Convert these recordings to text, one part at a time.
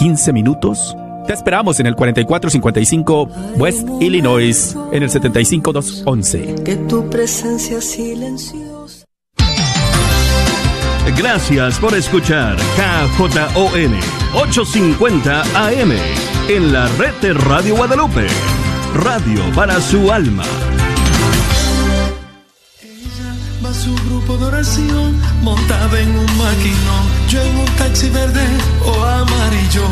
15 minutos? Te esperamos en el 4455 West Illinois, en el 75211. Que tu presencia silenciosa. Gracias por escuchar KJON 850 AM en la red de Radio Guadalupe. Radio para su alma va su grupo de oración montada en un maquinón. Yo en un taxi verde o amarillo.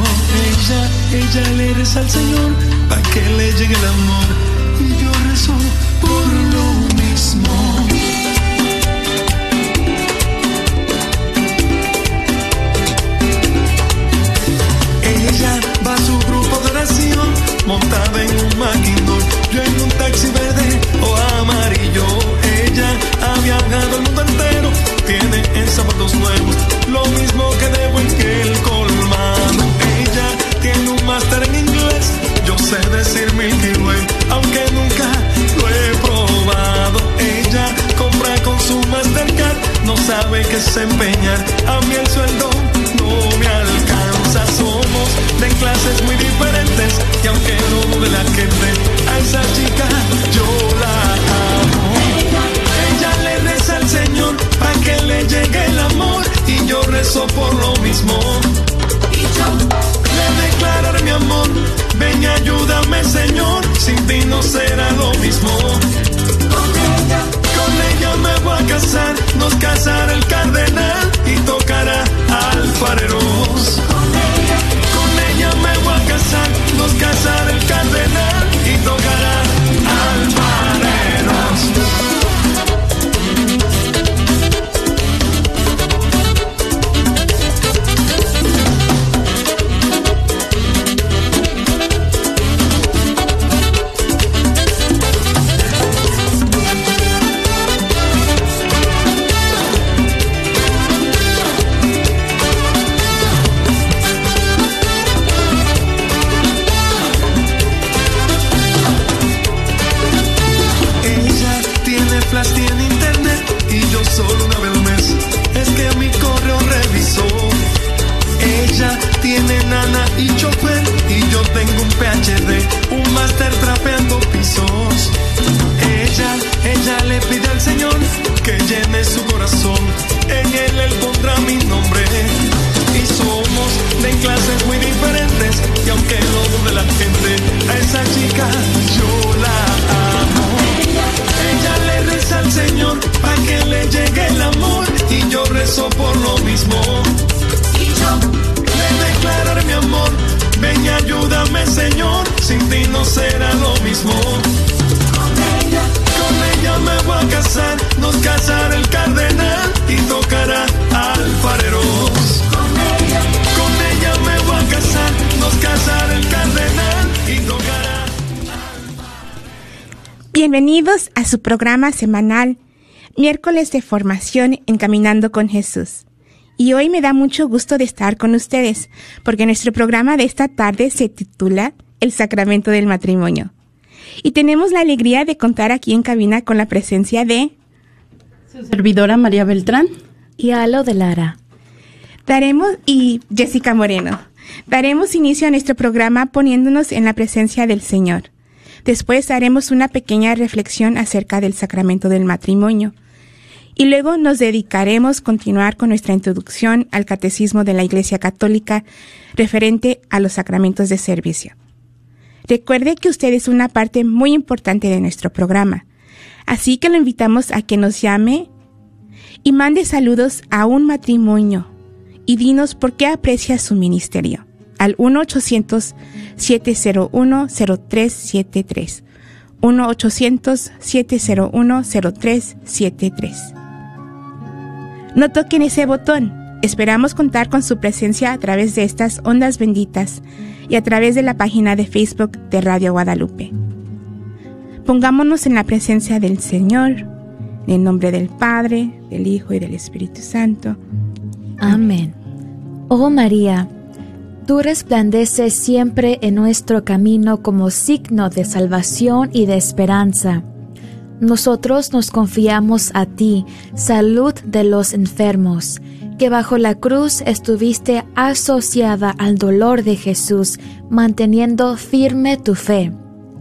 Ella, ella le reza al Señor para que le llegue el amor. Y yo rezo por lo mismo. Ella va a su grupo de oración montada en un maquinón. Yo en un taxi verde o amarillo. Viajado el mundo entero, tiene en zapatos nuevos lo mismo que debo en que el colmado. Ella tiene un máster en inglés, yo sé decir Milky Way, aunque nunca lo he probado. Ella compra con su Mastercard, no sabe qué es empeñar. A mí el sueldo no me alcanza, somos de clases muy diferentes y aunque no de la gente, a esa chica yo la amo. Bienvenidos a su programa semanal, miércoles de formación en Caminando con Jesús. Y hoy me da mucho gusto de estar con ustedes, porque nuestro programa de esta tarde se titula El Sacramento del Matrimonio. Y tenemos la alegría de contar aquí en cabina con la presencia de Su servidora María Beltrán. Y Alo de Lara. Daremos y Jessica Moreno. Daremos inicio a nuestro programa poniéndonos en la presencia del Señor. Después haremos una pequeña reflexión acerca del sacramento del matrimonio. Y luego nos dedicaremos a continuar con nuestra introducción al catecismo de la Iglesia Católica referente a los sacramentos de servicio. Recuerde que usted es una parte muy importante de nuestro programa, así que lo invitamos a que nos llame y mande saludos a un matrimonio y dinos por qué aprecia su ministerio al 1-800-701-0373. 1-800-701-0373. No toquen ese botón, Esperamos contar con su presencia a través de estas ondas benditas y a través de la página de Facebook de Radio Guadalupe. Pongámonos en la presencia del Señor, en el nombre del Padre, del Hijo y del Espíritu Santo. Amén. Oh María, tú resplandeces siempre en nuestro camino como signo de salvación y de esperanza. Nosotros nos confiamos a ti, salud de los enfermos, que bajo la cruz estuviste asociada al dolor de Jesús, manteniendo firme tu fe.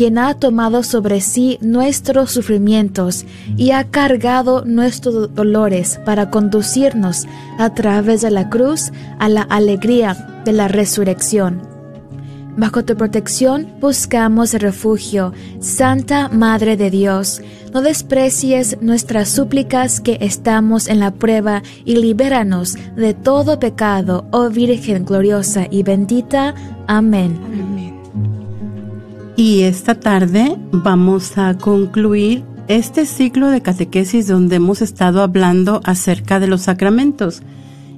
quien ha tomado sobre sí nuestros sufrimientos y ha cargado nuestros dolores para conducirnos a través de la cruz a la alegría de la resurrección. Bajo tu protección buscamos refugio, Santa Madre de Dios. No desprecies nuestras súplicas que estamos en la prueba y libéranos de todo pecado, oh Virgen gloriosa y bendita. Amén. Y esta tarde vamos a concluir este ciclo de catequesis donde hemos estado hablando acerca de los sacramentos.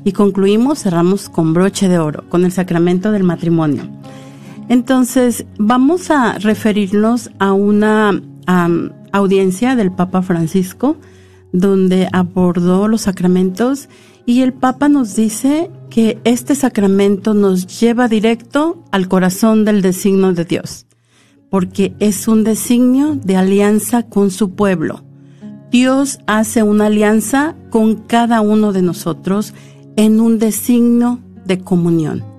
Y concluimos, cerramos con broche de oro, con el sacramento del matrimonio. Entonces, vamos a referirnos a una audiencia del Papa Francisco, donde abordó los sacramentos y el Papa nos dice que este sacramento nos lleva directo al corazón del designio de Dios, porque es un designio de alianza con su pueblo. Dios hace una alianza con cada uno de nosotros en un designio de comunión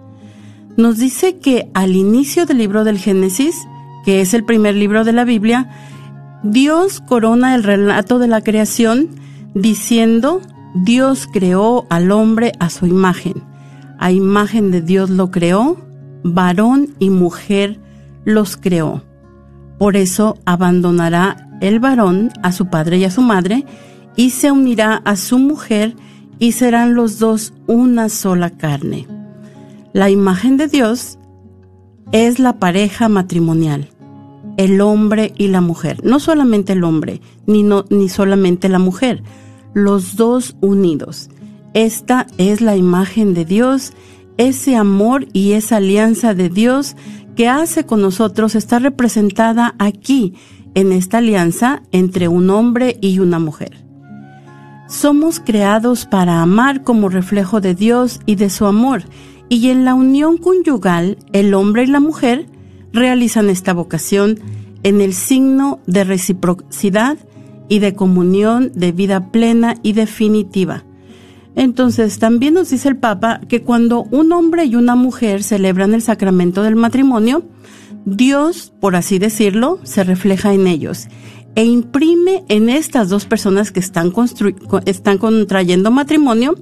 nos dice que al inicio del libro del Génesis, que es el primer libro de la Biblia, Dios corona el relato de la creación diciendo, Dios creó al hombre a su imagen. A imagen de Dios lo creó, varón y mujer los creó. Por eso abandonará el varón a su padre y a su madre y se unirá a su mujer y serán los dos una sola carne. La imagen de Dios es la pareja matrimonial, el hombre y la mujer, no solamente el hombre, ni, no, ni solamente la mujer, los dos unidos. Esta es la imagen de Dios, ese amor y esa alianza de Dios que hace con nosotros está representada aquí, en esta alianza entre un hombre y una mujer. Somos creados para amar como reflejo de Dios y de su amor, y en la unión conyugal el hombre y la mujer realizan esta vocación en el signo de reciprocidad y de comunión de vida plena y definitiva. Entonces, también nos dice el Papa que cuando un hombre y una mujer celebran el sacramento del matrimonio, Dios, por así decirlo, se refleja en ellos e imprime en estas dos personas que están, están contrayendo matrimonio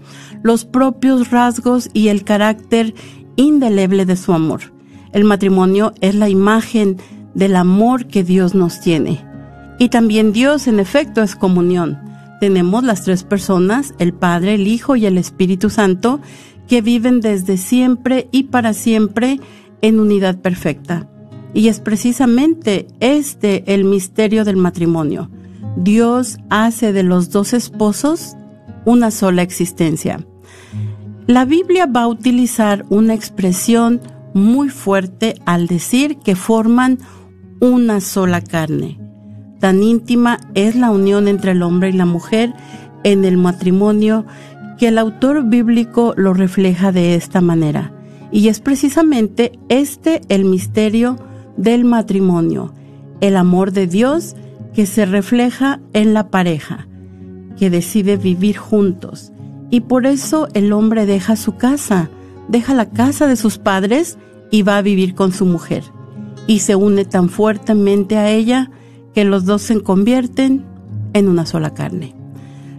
los propios rasgos y el carácter indeleble de su amor. El matrimonio es la imagen del amor que Dios nos tiene. Y también Dios, en efecto, es comunión. Tenemos las tres personas, el Padre, el Hijo y el Espíritu Santo, que viven desde siempre y para siempre en unidad perfecta. Y es precisamente este el misterio del matrimonio. Dios hace de los dos esposos una sola existencia. La Biblia va a utilizar una expresión muy fuerte al decir que forman una sola carne. Tan íntima es la unión entre el hombre y la mujer en el matrimonio que el autor bíblico lo refleja de esta manera. Y es precisamente este el misterio del matrimonio, el amor de Dios que se refleja en la pareja, que decide vivir juntos. Y por eso el hombre deja su casa, deja la casa de sus padres y va a vivir con su mujer. Y se une tan fuertemente a ella que los dos se convierten en una sola carne.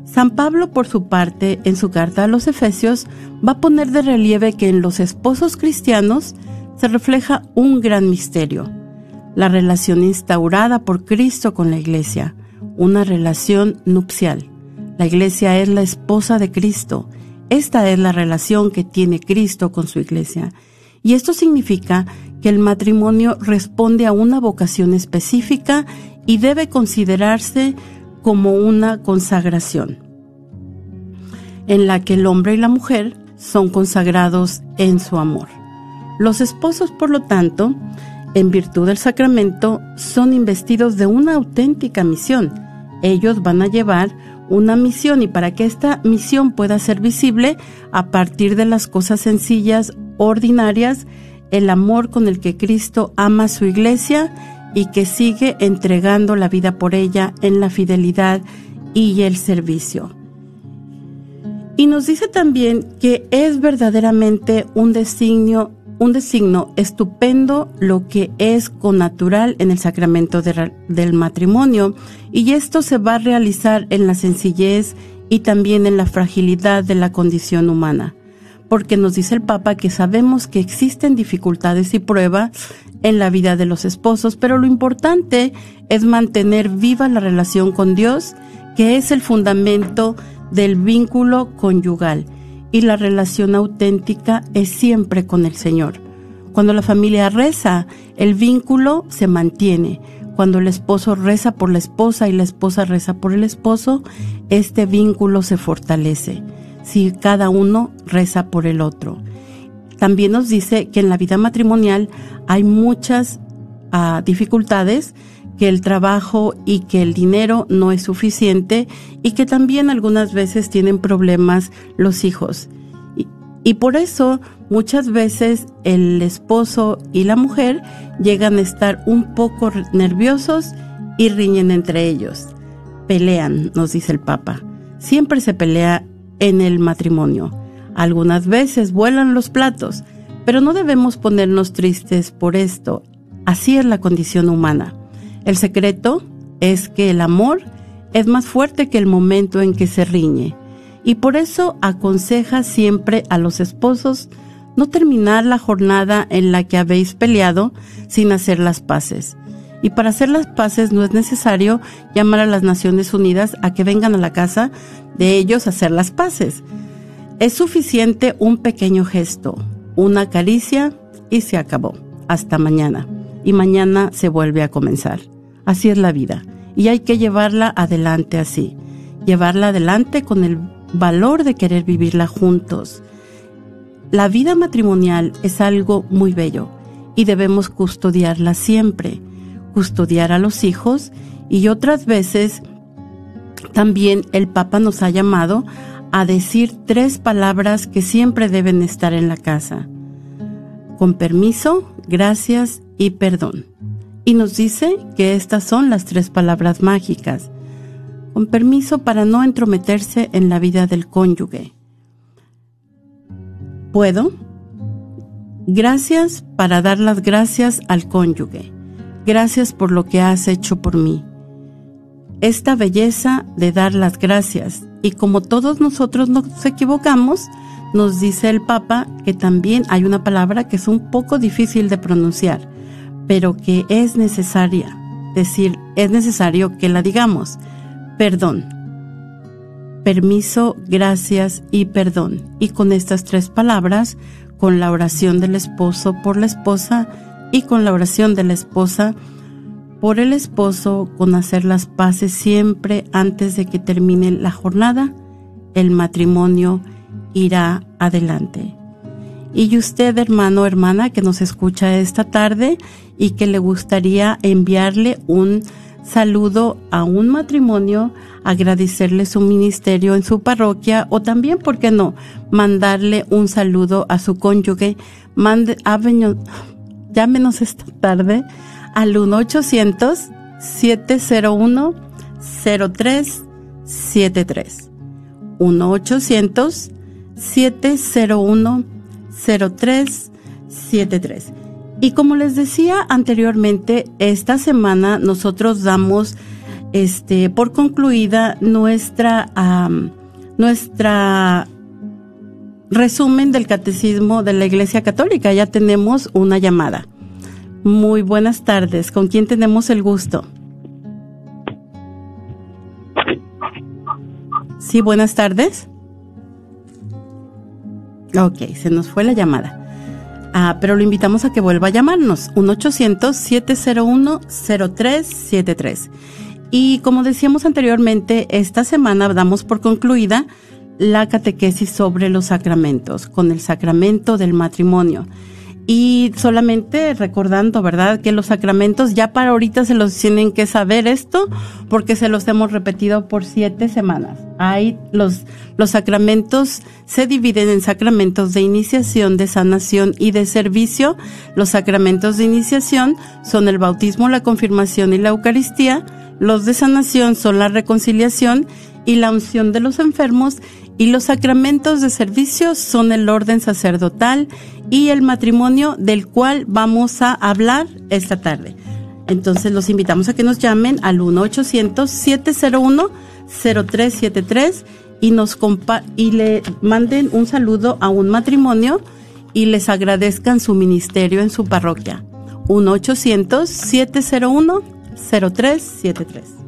San Pablo, por su parte, en su carta a los Efesios, va a poner de relieve que en los esposos cristianos se refleja un gran misterio, la relación instaurada por Cristo con la Iglesia, una relación nupcial. La Iglesia es la esposa de Cristo. Esta es la relación que tiene Cristo con su Iglesia. Y esto significa que el matrimonio responde a una vocación específica y debe considerarse como una consagración, en la que el hombre y la mujer son consagrados en su amor. Los esposos, por lo tanto, en virtud del sacramento, son investidos de una auténtica misión. Ellos van a llevar una misión y para que esta misión pueda ser visible a partir de las cosas sencillas, ordinarias, el amor con el que Cristo ama a su iglesia y que sigue entregando la vida por ella en la fidelidad y el servicio. Y nos dice también que es verdaderamente un designio, un designo estupendo lo que es connatural en el sacramento del matrimonio y esto se va a realizar en la sencillez y también en la fragilidad de la condición humana porque nos dice el Papa que sabemos que existen dificultades y pruebas en la vida de los esposos, pero lo importante es mantener viva la relación con Dios, que es el fundamento del vínculo conyugal, y la relación auténtica es siempre con el Señor. Cuando la familia reza, el vínculo se mantiene. Cuando el esposo reza por la esposa y la esposa reza por el esposo, este vínculo se fortalece si cada uno reza por el otro. También nos dice que en la vida matrimonial hay muchas ah, dificultades, que el trabajo y que el dinero no es suficiente y que también algunas veces tienen problemas los hijos. Y, y por eso muchas veces el esposo y la mujer llegan a estar un poco nerviosos y riñen entre ellos. Pelean, nos dice el Papa. Siempre se pelea en el matrimonio. Algunas veces vuelan los platos, pero no debemos ponernos tristes por esto. Así es la condición humana. El secreto es que el amor es más fuerte que el momento en que se riñe. Y por eso aconseja siempre a los esposos no terminar la jornada en la que habéis peleado sin hacer las paces. Y para hacer las paces no es necesario llamar a las Naciones Unidas a que vengan a la casa de ellos a hacer las paces. Es suficiente un pequeño gesto, una caricia y se acabó. Hasta mañana. Y mañana se vuelve a comenzar. Así es la vida. Y hay que llevarla adelante así. Llevarla adelante con el valor de querer vivirla juntos. La vida matrimonial es algo muy bello y debemos custodiarla siempre custodiar a los hijos y otras veces también el Papa nos ha llamado a decir tres palabras que siempre deben estar en la casa. Con permiso, gracias y perdón. Y nos dice que estas son las tres palabras mágicas. Con permiso para no entrometerse en la vida del cónyuge. ¿Puedo? Gracias para dar las gracias al cónyuge. Gracias por lo que has hecho por mí. Esta belleza de dar las gracias y como todos nosotros nos equivocamos, nos dice el Papa que también hay una palabra que es un poco difícil de pronunciar, pero que es necesaria decir, es necesario que la digamos. Perdón. Permiso, gracias y perdón. Y con estas tres palabras, con la oración del esposo por la esposa, y con la oración de la esposa por el esposo, con hacer las paces siempre antes de que termine la jornada, el matrimonio irá adelante. Y usted, hermano o hermana, que nos escucha esta tarde y que le gustaría enviarle un saludo a un matrimonio, agradecerle su ministerio en su parroquia o también, ¿por qué no?, mandarle un saludo a su cónyuge, mande, llámenos esta tarde al 1-800-701-0373. 1-800-701-0373. Y como les decía anteriormente, esta semana nosotros damos este, por concluida nuestra, nuestra resumen del catecismo de la Iglesia Católica. Ya tenemos una llamada. Muy buenas tardes. ¿Con quién tenemos el gusto? Sí, buenas tardes. Ok, se nos fue la llamada. Ah, pero lo invitamos a que vuelva a llamarnos. 1-800-701-0373. Y como decíamos anteriormente, esta semana damos por concluida la catequesis sobre los sacramentos, con el sacramento del matrimonio. Y solamente recordando, ¿verdad? Que los sacramentos ya para ahorita se los tienen que saber esto porque se los hemos repetido por siete semanas. Hay los, los sacramentos se dividen en sacramentos de iniciación, de sanación y de servicio. Los sacramentos de iniciación son el bautismo, la confirmación y la Eucaristía. Los de sanación son la reconciliación y la unción de los enfermos y los sacramentos de servicio son el orden sacerdotal y el matrimonio del cual vamos a hablar esta tarde. Entonces los invitamos a que nos llamen al 1-800-701-0373 y, nos y le manden un saludo a un matrimonio y les agradezcan su ministerio en su parroquia. 1-800-701-0373.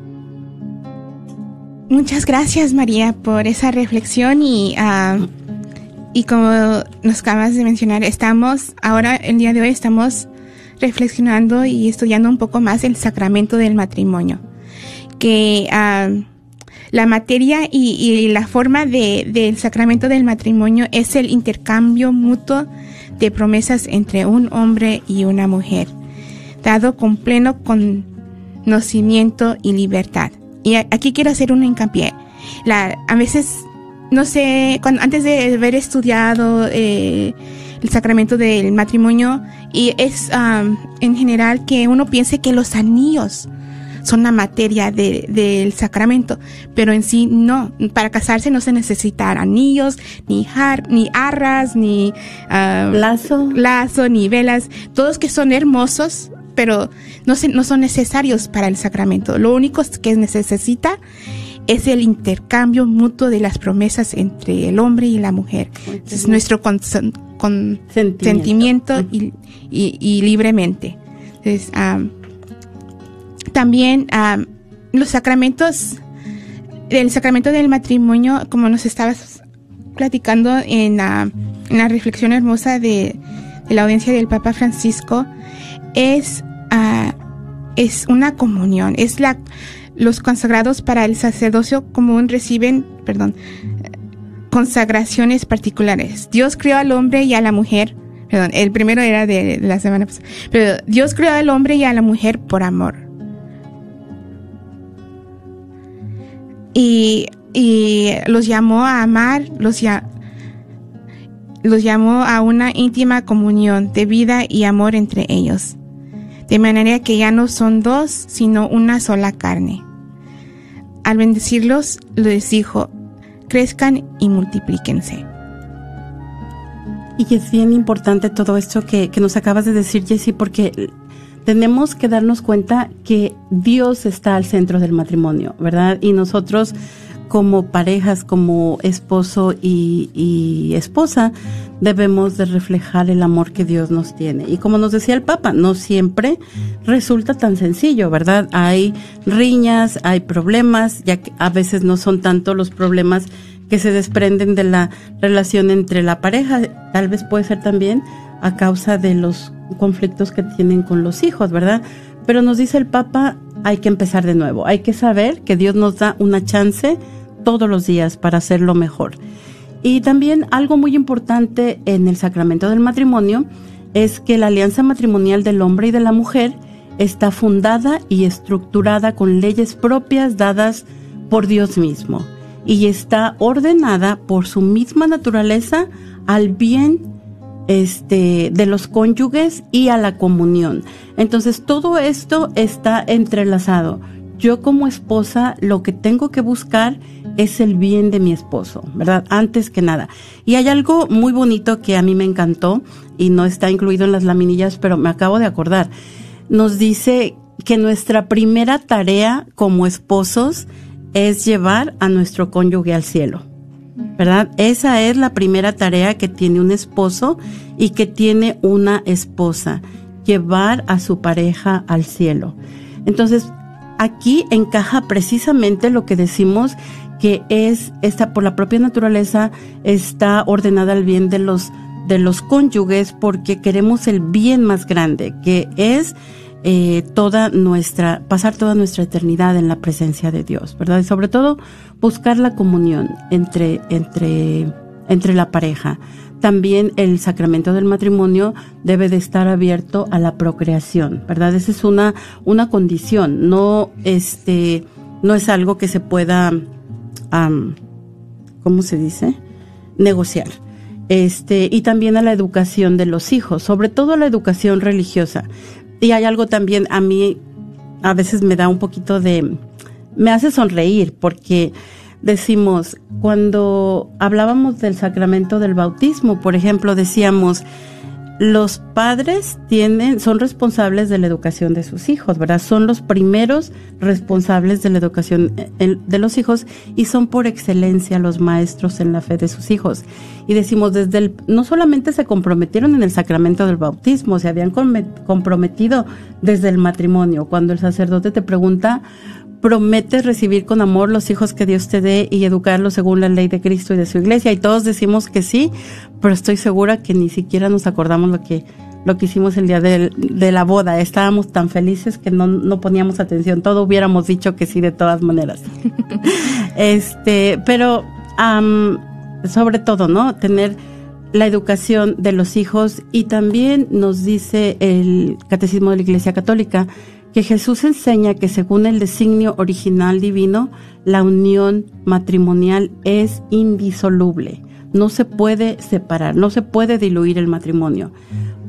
Muchas gracias María por esa reflexión y, ah, y como nos acabas de mencionar, estamos ahora, el día de hoy estamos reflexionando y estudiando un poco más el sacramento del matrimonio, que ah, la materia y, la forma de, del sacramento del matrimonio es el intercambio mutuo de promesas entre un hombre y una mujer, dado con pleno conocimiento y libertad. Y aquí quiero hacer un hincapié. La, a veces, no sé, cuando, antes de haber estudiado eh, el sacramento del matrimonio, y es en general que uno piense que los anillos son la materia del sacramento, pero en sí no. Para casarse no se necesitan anillos, ni, ni arras, ni lazo. lazo, ni velas, todos que son hermosos, pero no, no son necesarios para el sacramento. Lo único que necesita es el intercambio mutuo de las promesas entre el hombre y la mujer. Es nuestro consentimiento y, y, libremente. Entonces, también los sacramentos, el sacramento del matrimonio, como nos estabas platicando en, en la reflexión hermosa de, de la audiencia del Papa Francisco, es, ah, es una comunión, es la, los consagrados para el sacerdocio común reciben, perdón, consagraciones particulares. Dios creó al hombre y a la mujer, perdón, el primero era de la semana pasada, pero Dios creó al hombre y a la mujer por amor. Y, y los llamó a amar, los, ya, los llamó a una íntima comunión de vida y amor entre ellos de manera que ya no son dos, sino una sola carne. Al bendecirlos, les dijo, crezcan y multiplíquense. Y es bien importante todo esto que, que nos acabas de decir, Jessie, porque tenemos que darnos cuenta que Dios está al centro del matrimonio, ¿verdad? Y nosotros como parejas, como esposo y, esposa, debemos de reflejar el amor que Dios nos tiene. Y como nos decía el Papa, no siempre resulta tan sencillo, ¿verdad? Hay riñas, hay problemas, ya que a veces no son tanto los problemas que se desprenden de la relación entre la pareja, tal vez puede ser también a causa de los conflictos que tienen con los hijos, ¿verdad? Pero nos dice el Papa, hay que empezar de nuevo. Hay que saber que Dios nos da una chance todos los días para hacerlo mejor. Y también algo muy importante en el sacramento del matrimonio es que la alianza matrimonial del hombre y de la mujer está fundada y estructurada con leyes propias dadas por Dios mismo y está ordenada por su misma naturaleza al bien este, de los cónyuges y a la comunión. Entonces todo esto está entrelazado. Yo como esposa lo que tengo que buscar es el bien de mi esposo, ¿verdad? Antes que nada. Y hay algo muy bonito que a mí me encantó y no está incluido en las laminillas, pero me acabo de acordar. Nos dice que nuestra primera tarea como esposos es llevar a nuestro cónyuge al cielo. ¿Verdad? Esa es la primera tarea que tiene un esposo y que tiene una esposa, llevar a su pareja al cielo. Entonces, aquí encaja precisamente lo que decimos que es esta por la propia naturaleza está ordenada al bien de los de los cónyuges porque queremos el bien más grande, que es eh, toda nuestra, pasar toda nuestra eternidad en la presencia de Dios, ¿verdad? Y sobre todo buscar la comunión entre, entre, entre la pareja. También el sacramento del matrimonio debe de estar abierto a la procreación, ¿verdad? Esa es una, una condición, no, este, no es algo que se pueda, ¿cómo se dice? Negociar este, y también a la educación de los hijos, sobre todo a la educación religiosa. Y hay algo también a mí, a veces me da un poquito de, me hace sonreír porque decimos, cuando hablábamos del sacramento del bautismo, por ejemplo, decíamos, los padres tienen, son responsables de la educación de sus hijos, ¿verdad? Son los primeros responsables de la educación eh, de los hijos y son por excelencia los maestros en la fe de sus hijos. Y decimos, desde el, no solamente se comprometieron en el sacramento del bautismo, se habían comprometido desde el matrimonio. Cuando el sacerdote te pregunta, prometes recibir con amor los hijos que Dios te dé y educarlos según la ley de Cristo y de su iglesia. Y todos decimos que sí, pero estoy segura que ni siquiera nos acordamos lo que, lo que hicimos el día de, la boda. Estábamos tan felices que no, no poníamos atención. Todo hubiéramos dicho que sí de todas maneras. este, pero sobre todo, ¿no? Tener la educación de los hijos y también nos dice el Catecismo de la Iglesia Católica que Jesús enseña que según el designio original divino, la unión matrimonial es indisoluble. No se puede separar, no se puede diluir el matrimonio,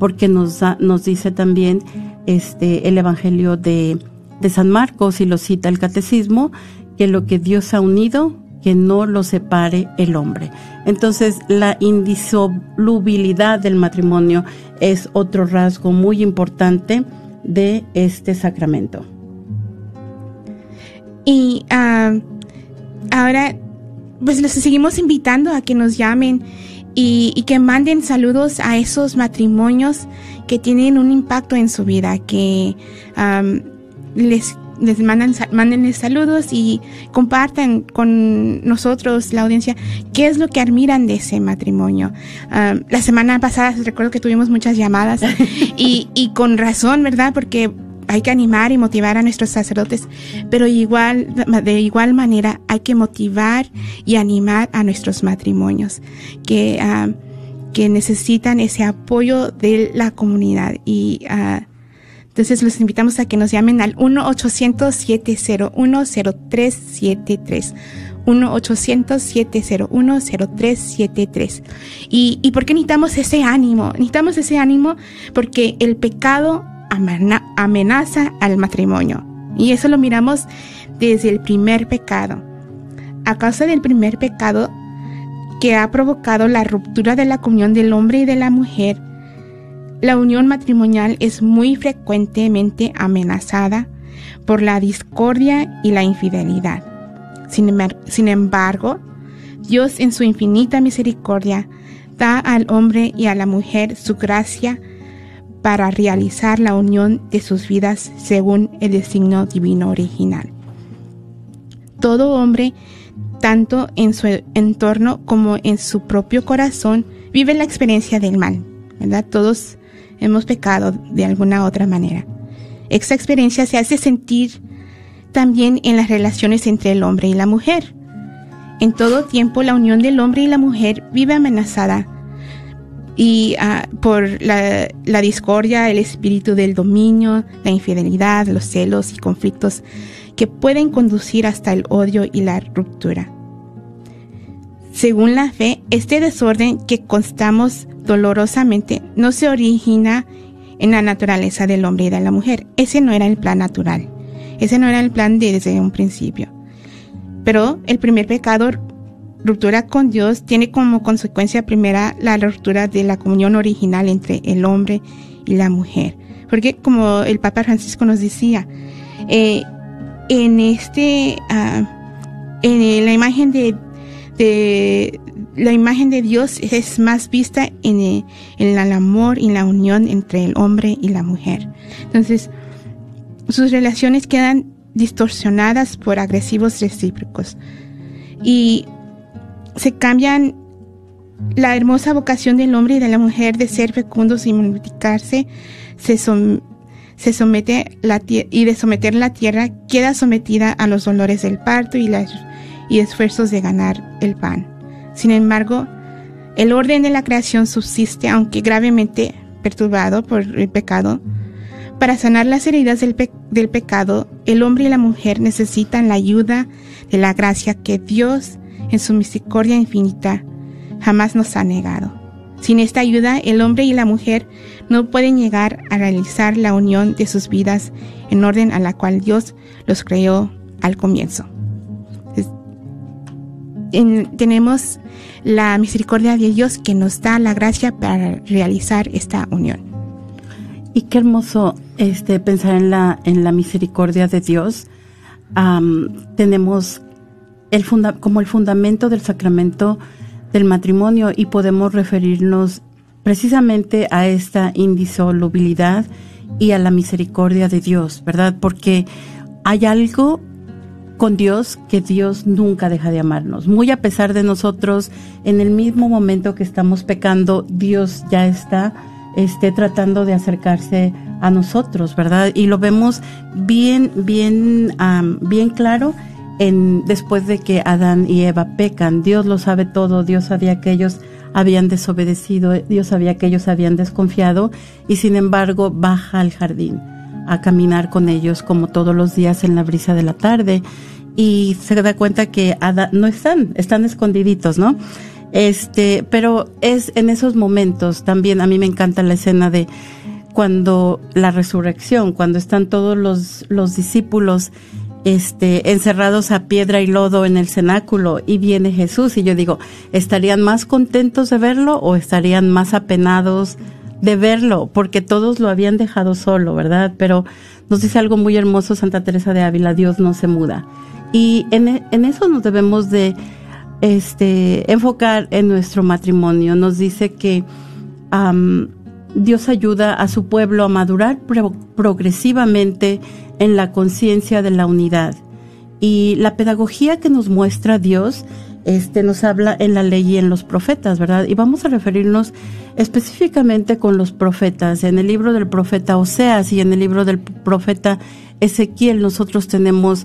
porque nos, nos dice también este, el Evangelio de, de San Marcos, y lo cita el Catecismo, que lo que Dios ha unido, que no lo separe el hombre. Entonces, la indisolubilidad del matrimonio es otro rasgo muy importante de este sacramento. Y ah, ahora, pues les seguimos invitando a que nos llamen y, que manden saludos a esos matrimonios que tienen un impacto en su vida, que les les mandan manden saludos y compartan con nosotros la audiencia qué es lo que admiran de ese matrimonio. la semana pasada recuerdo que tuvimos muchas llamadas y, y con razón, ¿verdad? Porque hay que animar y motivar a nuestros sacerdotes, pero igual, de igual manera hay que motivar y animar a nuestros matrimonios que, que necesitan ese apoyo de la comunidad y uh, entonces los invitamos a que nos llamen al 1-800-701-0373. 1-800-701-0373. ¿Y, ¿Y por qué necesitamos ese ánimo? Necesitamos ese ánimo porque el pecado amenaza al matrimonio. Y eso lo miramos desde el primer pecado. A causa del primer pecado que ha provocado la ruptura de la comunión del hombre y de la mujer, la unión matrimonial es muy frecuentemente amenazada por la discordia y la infidelidad. Sin, embargo, Dios en su infinita misericordia da al hombre y a la mujer su gracia para realizar la unión de sus vidas según el designio divino original. Todo hombre, tanto en su entorno como en su propio corazón, vive la experiencia del mal, ¿verdad? Todos hemos pecado de alguna otra manera. Esta experiencia se hace sentir también en las relaciones entre el hombre y la mujer. En todo tiempo la unión del hombre y la mujer vive amenazada y ah, por la, la, discordia, el espíritu del dominio, la infidelidad, los celos y conflictos que pueden conducir hasta el odio y la ruptura. Según la fe, este desorden que constamos dolorosamente no se origina en la naturaleza del hombre y de la mujer. Ese no era el plan natural. Ese no era el plan desde un principio. Pero el primer pecado, ruptura con Dios, tiene como consecuencia primera la ruptura de la comunión original entre el hombre y la mujer. Porque como el Papa Francisco nos decía, eh, en este, ah, en la imagen de, de, la imagen de Dios es más vista en el, en el amor y la unión entre el hombre y la mujer. Entonces, sus relaciones quedan distorsionadas por agresivos recíprocos y se cambian la hermosa vocación del hombre y de la mujer de ser fecundos y multiplicarse se, se somete la y de someter la tierra queda sometida a los dolores del parto y, las, y esfuerzos de ganar el pan. Sin embargo, el orden de la creación subsiste, aunque gravemente perturbado por el pecado. Para sanar las heridas del, del pecado, el hombre y la mujer necesitan la ayuda de la gracia que Dios, en su misericordia infinita, jamás nos ha negado. Sin esta ayuda, el hombre y la mujer no pueden llegar a realizar la unión de sus vidas en orden a la cual Dios los creó al comienzo. Tenemos la misericordia de Dios que nos da la gracia para realizar esta unión. Y qué hermoso este pensar en la en la misericordia de Dios. tenemos el funda, como el fundamento del sacramento del matrimonio y podemos referirnos precisamente a esta indisolubilidad y a la misericordia de Dios, ¿verdad? Porque hay algo con Dios que Dios nunca deja de amarnos. Muy a pesar de nosotros, en el mismo momento que estamos pecando, Dios ya está esté tratando de acercarse a nosotros, ¿verdad? Y lo vemos bien, bien, bien claro en, después de que Adán y Eva pecan. Dios lo sabe todo, Dios sabía que ellos habían desobedecido, Dios sabía que ellos habían desconfiado y sin embargo baja al jardín a caminar con ellos como todos los días en la brisa de la tarde y se da cuenta que no están, están escondiditos, ¿no? Este, pero es en esos momentos también a mí me encanta la escena de cuando la resurrección, cuando están todos los, los discípulos este, encerrados a piedra y lodo en el cenáculo y viene Jesús y yo digo, ¿estarían más contentos de verlo o estarían más apenados de verlo? Porque todos lo habían dejado solo, ¿verdad? Pero nos dice algo muy hermoso Santa Teresa de Ávila, Dios no se muda. Y en, en eso nos debemos de este, enfocar en nuestro matrimonio. Nos dice que Dios ayuda a su pueblo a madurar progresivamente en la conciencia de la unidad. Y la pedagogía que nos muestra Dios este, nos habla en la ley y en los profetas, ¿verdad? Y vamos a referirnos específicamente con los profetas. En el libro del profeta Oseas y en el libro del profeta Ezequiel nosotros tenemos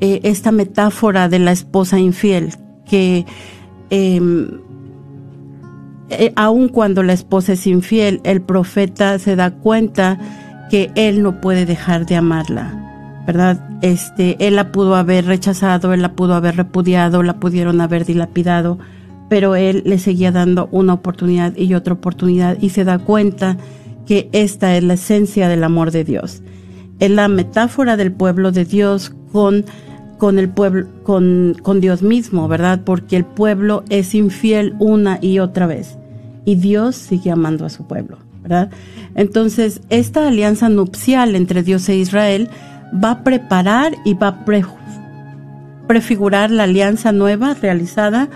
eh, esta metáfora de la esposa infiel, que em, eh, aun cuando la esposa es infiel, el profeta se da cuenta que él no puede dejar de amarla, ¿verdad? Este, él la pudo haber rechazado, él la pudo haber repudiado, la pudieron haber dilapidado, pero él le seguía dando una oportunidad y otra oportunidad y se da cuenta que esta es la esencia del amor de Dios. Es la metáfora del pueblo de Dios con con el pueblo, con, con Dios mismo, ¿verdad? Porque el pueblo es infiel una y otra vez. Y Dios sigue amando a su pueblo. ¿verdad? Entonces, esta alianza nupcial entre Dios e Israel va a preparar y va a prefigurar la alianza nueva realizada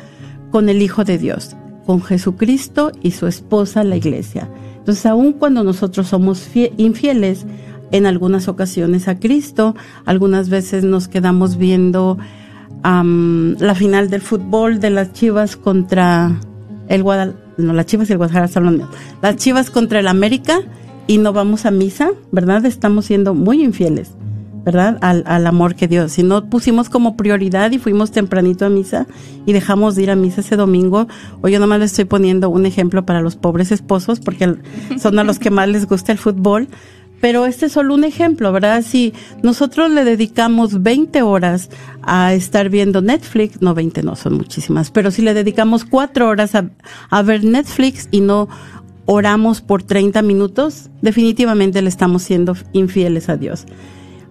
con el Hijo de Dios, con Jesucristo y su esposa, la iglesia. Entonces, aun cuando nosotros somos infieles en algunas ocasiones a Cristo, algunas veces nos quedamos viendo la final del fútbol de las Chivas contra el Guadalajara no, las Chivas y el Guadalajara Las Chivas contra el América y no vamos a misa, ¿verdad? Estamos siendo muy infieles, ¿verdad? Al, al amor que Dios. Si no pusimos como prioridad y fuimos tempranito a misa y dejamos de ir a misa ese domingo, o yo nomás le estoy poniendo un ejemplo para los pobres esposos, porque son a los que más les gusta el fútbol, pero este es solo un ejemplo, ¿verdad? Si nosotros le dedicamos 20 horas a estar viendo Netflix, no 20 no son muchísimas, pero si le dedicamos 4 horas a, ver Netflix y no oramos por 30 minutos, definitivamente le estamos siendo infieles a Dios.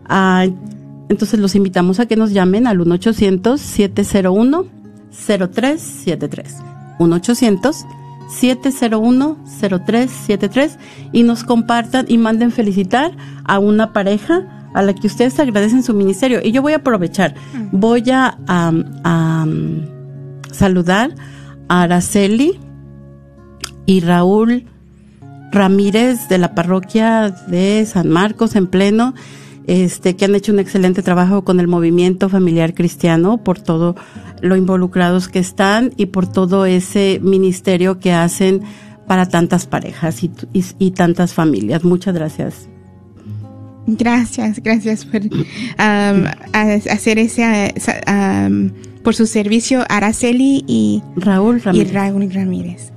Ah, entonces los invitamos a que nos llamen al 1-800-701-0373. 1-800-701-0373. 701-0373 y nos compartan y manden felicitar a una pareja a la que ustedes agradecen su ministerio. Y yo voy a aprovechar, voy a, a, saludar a Araceli y Raúl Ramírez de la parroquia de San Marcos en pleno, este, que han hecho un excelente trabajo con el movimiento familiar cristiano por todo lo involucrados que están y por todo ese ministerio que hacen para tantas parejas y, y, tantas familias. Muchas gracias. Gracias, gracias por hacer ese, por su servicio Araceli y Raúl Ramírez. Y Raúl Ramírez.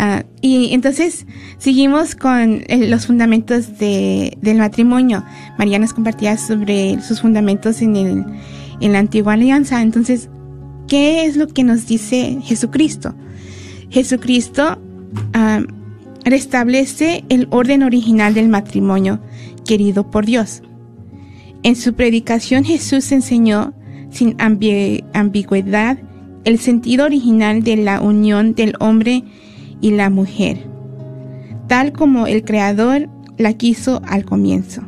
Ah, y entonces seguimos con los fundamentos de, del matrimonio. María nos compartía sobre sus fundamentos en, el, la antigua alianza. Entonces, ¿qué es lo que nos dice Jesucristo? Jesucristo ah, restablece el orden original del matrimonio querido por Dios. En su predicación Jesús enseñó sin ambigüedad el sentido original de la unión del hombre y la mujer, tal como el Creador la quiso al comienzo.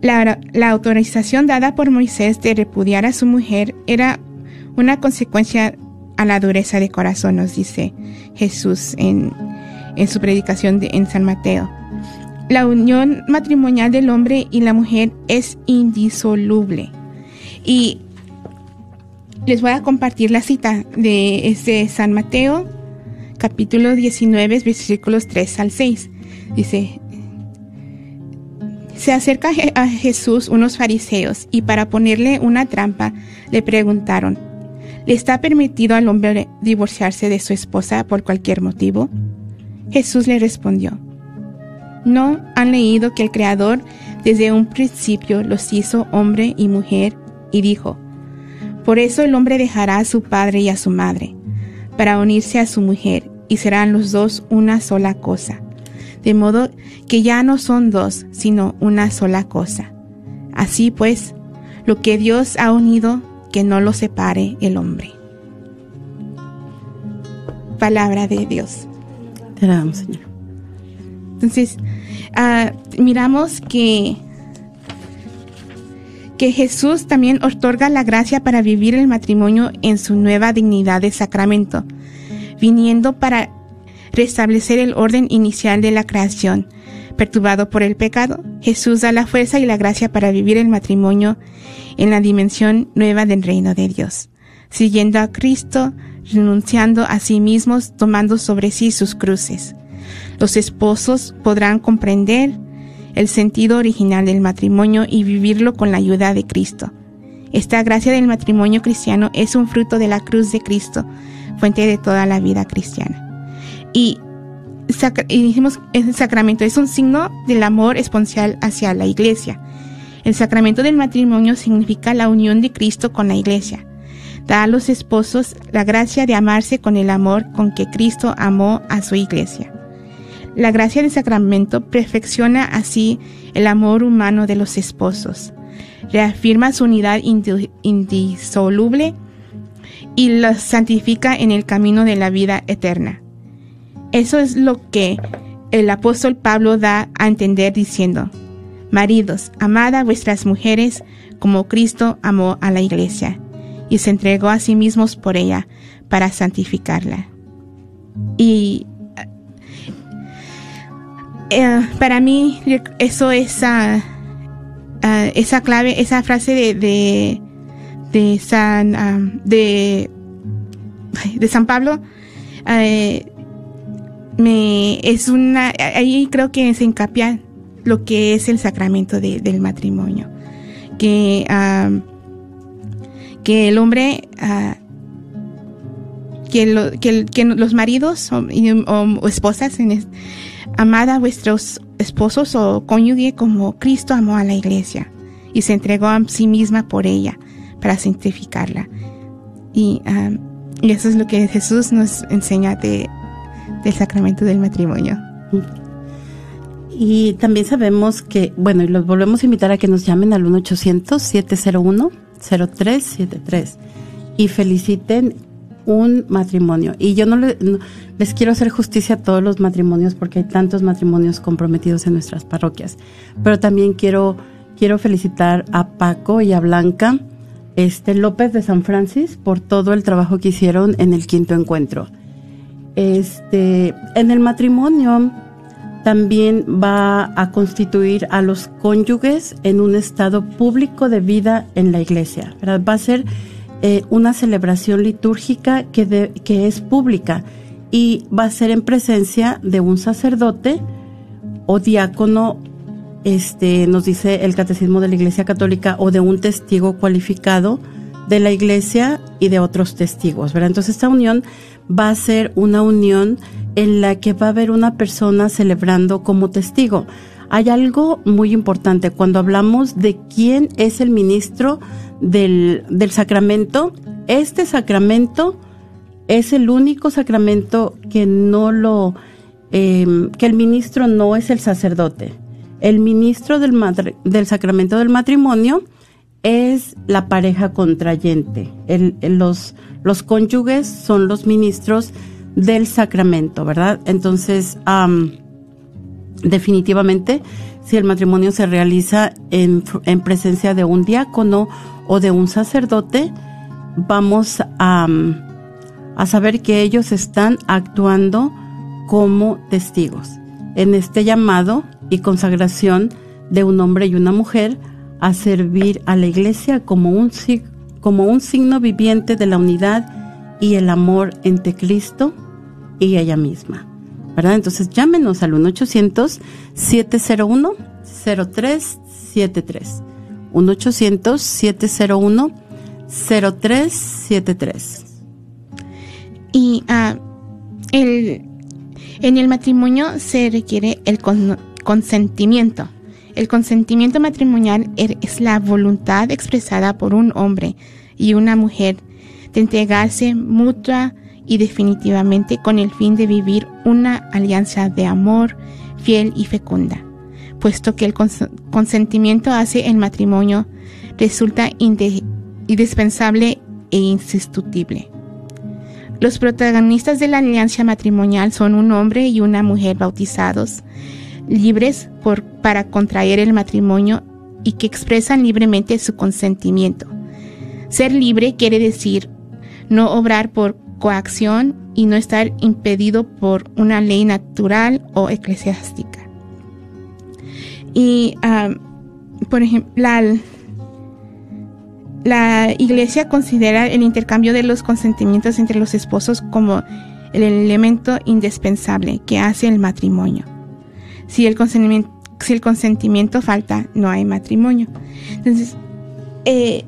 La, autorización dada por Moisés de repudiar a su mujer era una consecuencia a la dureza de corazón, nos dice Jesús en, su predicación en San Mateo. La unión matrimonial del hombre y la mujer es indisoluble. Y les voy a compartir la cita de este San Mateo capítulo 19, versículos 3 al 6. Dice, se acerca a Jesús unos fariseos y para ponerle una trampa le preguntaron, ¿le está permitido al hombre divorciarse de su esposa por cualquier motivo? Jesús le respondió, ¿no han leído que el Creador desde un principio los hizo hombre y mujer y dijo, por eso el hombre dejará a su padre y a su madre, para unirse a su mujer, y serán los dos una sola cosa. De modo que ya no son dos, sino una sola cosa. Así pues, lo que Dios ha unido, que no lo separe el hombre. Palabra de Dios. Te damos, Señor. Entonces, ah, miramos que que Jesús también otorga la gracia para vivir el matrimonio en su nueva dignidad de sacramento, viniendo para restablecer el orden inicial de la creación. Perturbado por el pecado, Jesús da la fuerza y la gracia para vivir el matrimonio en la dimensión nueva del reino de Dios, siguiendo a Cristo, renunciando a sí mismos, tomando sobre sí sus cruces. Los esposos podrán comprender el sentido original del matrimonio y vivirlo con la ayuda de Cristo. Esta gracia del matrimonio cristiano es un fruto de la cruz de Cristo, fuente de toda la vida cristiana. Y, y dijimos, el sacramento es un signo del amor esponsal hacia la iglesia. El sacramento del matrimonio significa la unión de Cristo con la iglesia. Da a los esposos la gracia de amarse con el amor con que Cristo amó a su iglesia. La gracia del sacramento perfecciona así el amor humano de los esposos, reafirma su unidad indisoluble y los santifica en el camino de la vida eterna. Eso es lo que el apóstol Pablo da a entender diciendo, Maridos, amad a vuestras mujeres como Cristo amó a la iglesia y se entregó a sí mismos por ella para santificarla. Y eh, para mí eso es uh, esa clave, esa frase de San de, de San Pablo eh, me es una ahí creo que se encapia lo que es el sacramento del matrimonio que que el hombre ah, que, que, los maridos o, esposas en amad a vuestros esposos o cónyuge como Cristo amó a la iglesia y se entregó a sí misma por ella para santificarla. Y, y eso es lo que Jesús nos enseña de, del sacramento del matrimonio. Y también sabemos que, bueno, y los volvemos a invitar a que nos llamen al 1-800-701-0373 y feliciten un matrimonio. Y yo no, les quiero hacer justicia a todos los matrimonios porque hay tantos matrimonios comprometidos en nuestras parroquias. Pero también quiero, quiero felicitar a Paco y a Blanca este, López de San Francis por todo el trabajo que hicieron en el quinto encuentro. Este, en el matrimonio también va a constituir a los cónyuges en un estado público de vida en la iglesia. Va a ser eh, una celebración litúrgica que, que es pública y va a ser en presencia de un sacerdote o diácono, este, nos dice el Catecismo de la Iglesia Católica, o de un testigo cualificado de la Iglesia y de otros testigos. ¿verdad? Entonces esta unión va a ser una unión en la que va a haber una persona celebrando como testigo. Hay algo muy importante cuando hablamos de quién es el ministro del, del sacramento. Este sacramento es el único sacramento que no lo, em, que el ministro no es el sacerdote. El ministro del, sacramento del matrimonio es la pareja contrayente. los, cónyuges son los ministros del sacramento, ¿verdad? Entonces, definitivamente, si el matrimonio se realiza en, en, presencia de un diácono o de un sacerdote, vamos a saber que ellos están actuando como testigos en este llamado y consagración de un hombre y una mujer a servir a la iglesia como un, como un signo viviente de la unidad y el amor entre Cristo y ella misma. ¿Verdad? Entonces llámenos al 1-800-701-0373. 1-800-701-0373. Y uh, el, en el matrimonio se requiere el consentimiento. El consentimiento matrimonial er, es la voluntad expresada por un hombre y una mujer de entregarse mutua y definitivamente con el fin de vivir una alianza de amor fiel y fecunda, puesto que el consentimiento hace el matrimonio resulta indispensable e insustituible. Los protagonistas de la alianza matrimonial son un hombre y una mujer bautizados, libres para contraer el matrimonio y que expresan libremente su consentimiento. Ser libre quiere decir no obrar por coacción y no estar impedido por una ley natural o eclesiástica. Y, por ejemplo, la iglesia considera el intercambio de los consentimientos entre los esposos como el elemento indispensable que hace el matrimonio. Si el consentimiento, falta, no hay matrimonio. Entonces, eh,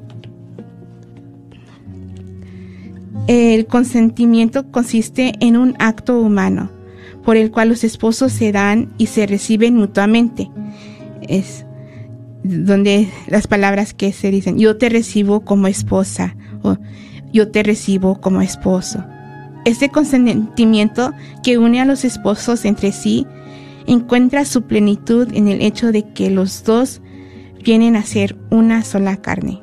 el consentimiento consiste en un acto humano por el cual los esposos se dan y se reciben mutuamente. Es donde las palabras que se dicen, yo te recibo como esposa o yo te recibo como esposo. Este consentimiento que une a los esposos entre sí encuentra su plenitud en el hecho de que los dos vienen a ser una sola carne.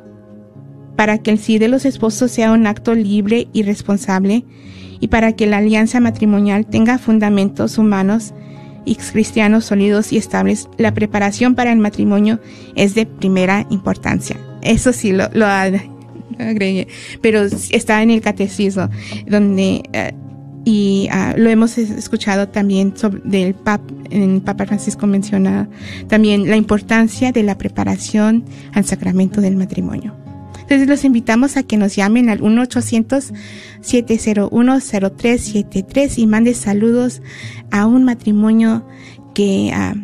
Para que el sí de los esposos sea un acto libre y responsable y para que la alianza matrimonial tenga fundamentos humanos y cristianos sólidos y estables, la preparación para el matrimonio es de primera importancia. Eso sí lo, lo agregué, pero está en el catecismo, donde eh, y uh, lo hemos escuchado también sobre del pap, el Papa Francisco menciona también la importancia de la preparación al sacramento del matrimonio. Entonces los invitamos a que nos llamen al 1-800-701-0373 y mande saludos a un matrimonio que, uh,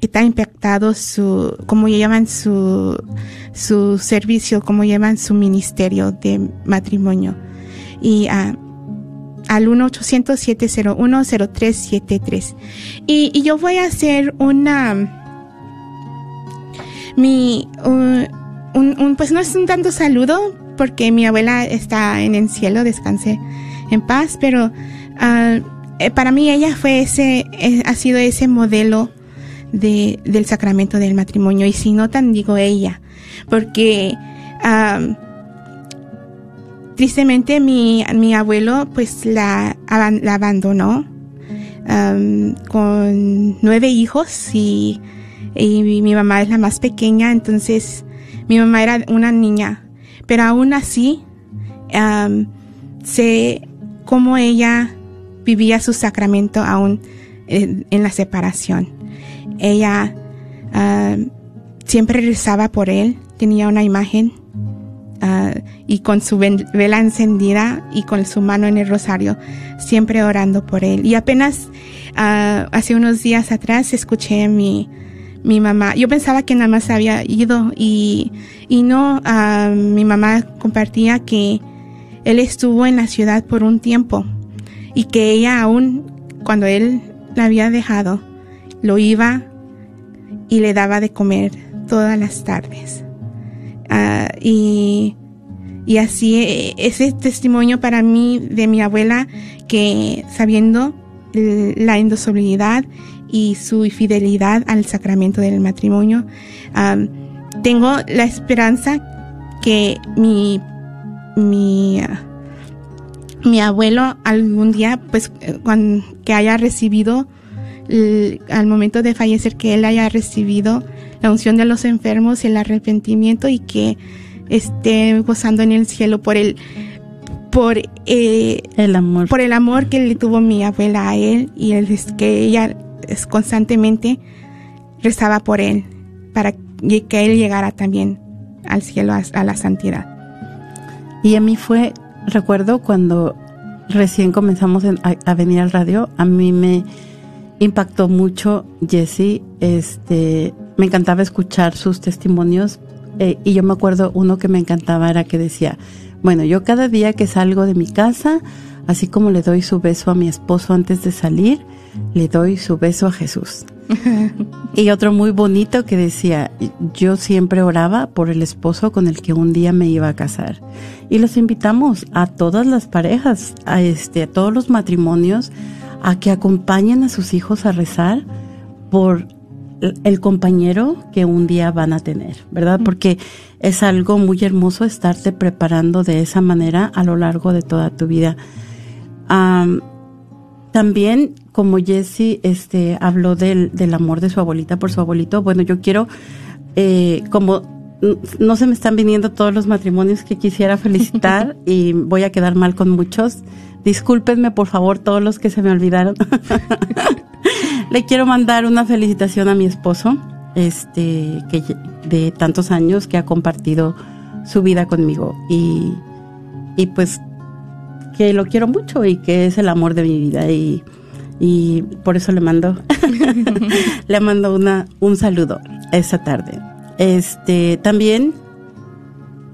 que está impactado su, como llaman su, su servicio, como llaman su ministerio de matrimonio. Y uh, al 1-800-701-0373. Y, y yo voy a hacer una, mi, un, pues no es un tanto saludo, porque mi abuela está en el cielo, descanse en paz, pero ah, eh, para mí ella fue ese, eh, ha sido ese modelo de, del sacramento del matrimonio, y si no tan digo ella, porque tristemente mi, mi abuelo pues la, aban- la abandonó am, con nueve hijos y, y mi, mamá es la más pequeña, entonces mi mamá era una niña, pero aún así am, sé cómo ella vivía su sacramento aún en, la separación. Ella am, siempre rezaba por él, tenía una imagen ah, y con su vela encendida y con su mano en el rosario, siempre orando por él. Y apenas ah, hace unos días atrás escuché a mi, mi mamá, yo pensaba que nada más había ido y, y no, ah, mi mamá compartía que él estuvo en la ciudad por un tiempo y que ella aún, cuando él la había dejado, lo iba y le daba de comer todas las tardes. Ah, y, y así eh, ese testimonio para mí de mi abuela que sabiendo la indosolubilidad y su fidelidad al sacramento del matrimonio, tengo la esperanza que mi, mi, mi abuelo algún día, pues, que haya recibido, al momento de fallecer, que él haya recibido la unción de los enfermos, el arrepentimiento y que esté gozando en el cielo por el, por, eh, El amor. por el amor que le tuvo mi abuela a él y el es que ella es constantemente rezaba por él para que él llegara también al cielo a, a la santidad. Y a mí fue, recuerdo cuando recién comenzamos en- a, a venir al radio, a mí me impactó mucho Jesse, este, me encantaba escuchar sus testimonios eh, y yo me acuerdo uno que me encantaba era que decía, bueno, yo cada día que salgo de mi casa, así como le doy su beso a mi esposo antes de salir, le doy su beso a Jesús. Y otro muy bonito que decía, yo siempre oraba por el esposo con el que un día me iba a casar. Y los invitamos a todas las parejas, a este, a todos los matrimonios, a que acompañen a sus hijos a rezar por el- compañero que un día van a tener, ¿verdad? Porque es algo muy hermoso estarte preparando de esa manera a lo largo de toda tu vida. Am, también, como Jessie este, habló del, del amor de su abuelita por su abuelito, bueno, yo quiero, eh, como no se me están viniendo todos los matrimonios que quisiera felicitar y voy a quedar mal con muchos, discúlpenme por favor todos los que se me olvidaron. Le quiero mandar una felicitación a mi esposo, este, que de tantos años que ha compartido su vida conmigo y, y pues que lo quiero mucho y que es el amor de mi vida y, y por eso le mando le mando una un saludo esta tarde. Este también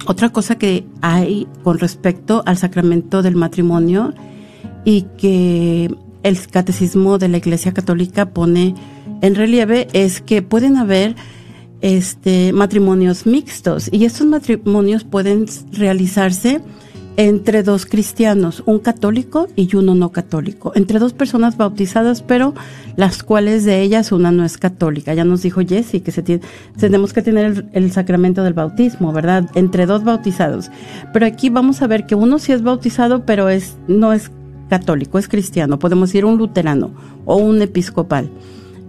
otra cosa que hay con respecto al sacramento del matrimonio y que el catecismo de la Iglesia Católica pone en relieve es que pueden haber este matrimonios mixtos y estos matrimonios pueden realizarse entre dos cristianos, un católico y uno no católico, entre dos personas bautizadas, pero las cuales de ellas una no es católica. Ya nos dijo Jessie que tenemos que tener el, el sacramento del bautismo, ¿verdad? Entre dos bautizados. Pero aquí vamos a ver que uno sí es bautizado, pero es no es católico, es cristiano. Podemos ir un luterano o un episcopal.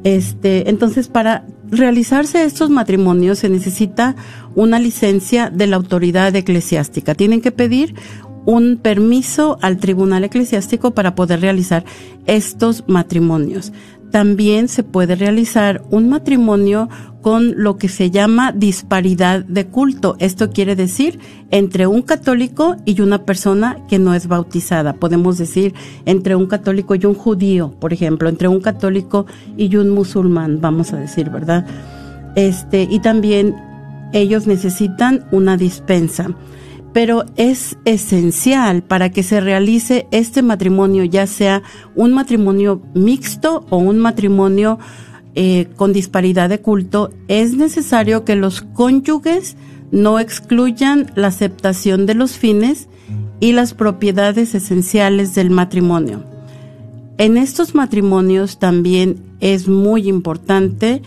Este, entonces, para realizarse estos matrimonios se necesita una licencia de la autoridad eclesiástica. Tienen que pedir un permiso al tribunal eclesiástico para poder realizar estos matrimonios. También se puede realizar un matrimonio con lo que se llama disparidad de culto. Esto quiere decir entre un católico y una persona que no es bautizada. Podemos decir entre un católico y un judío, por ejemplo, entre un católico y un musulmán, vamos a decir, ¿verdad? Este, y también ellos necesitan una dispensa. Pero es esencial para que se realice este matrimonio, ya sea un matrimonio mixto o un matrimonio eh, con disparidad de culto, es necesario que los cónyuges no excluyan la aceptación de los fines y las propiedades esenciales del matrimonio. En estos matrimonios también es muy importante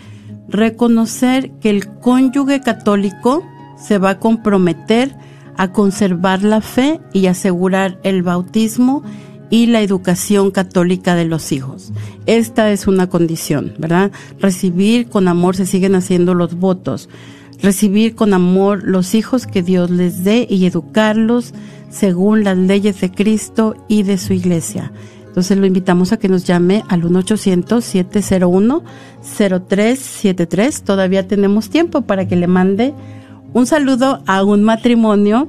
reconocer que el cónyuge católico se va a comprometer a conservar la fe y asegurar el bautismo y la educación católica de los hijos. Esta es una condición, ¿verdad? Recibir con amor se siguen haciendo los votos. Recibir con amor los hijos que Dios les dé y educarlos según las leyes de Cristo y de su iglesia. Entonces lo invitamos a que nos llame al 1-800-701-0373. Todavía tenemos tiempo para que le mande un saludo a un matrimonio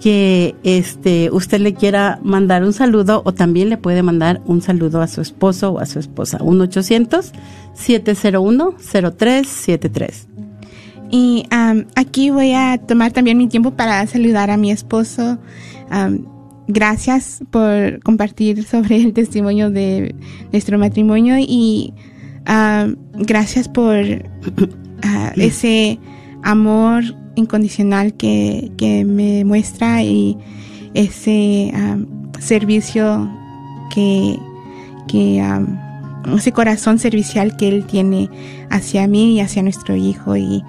que este usted le quiera mandar un saludo o también le puede mandar un saludo a su esposo o a su esposa. 1-800-701-0373. Y aquí voy a tomar también mi tiempo para saludar a mi esposo gracias por compartir sobre el testimonio de nuestro matrimonio y gracias por uh, ese amor incondicional que, que, me muestra y ese um, servicio que, que um, ese corazón servicial que él tiene hacia mí y hacia nuestro hijo y,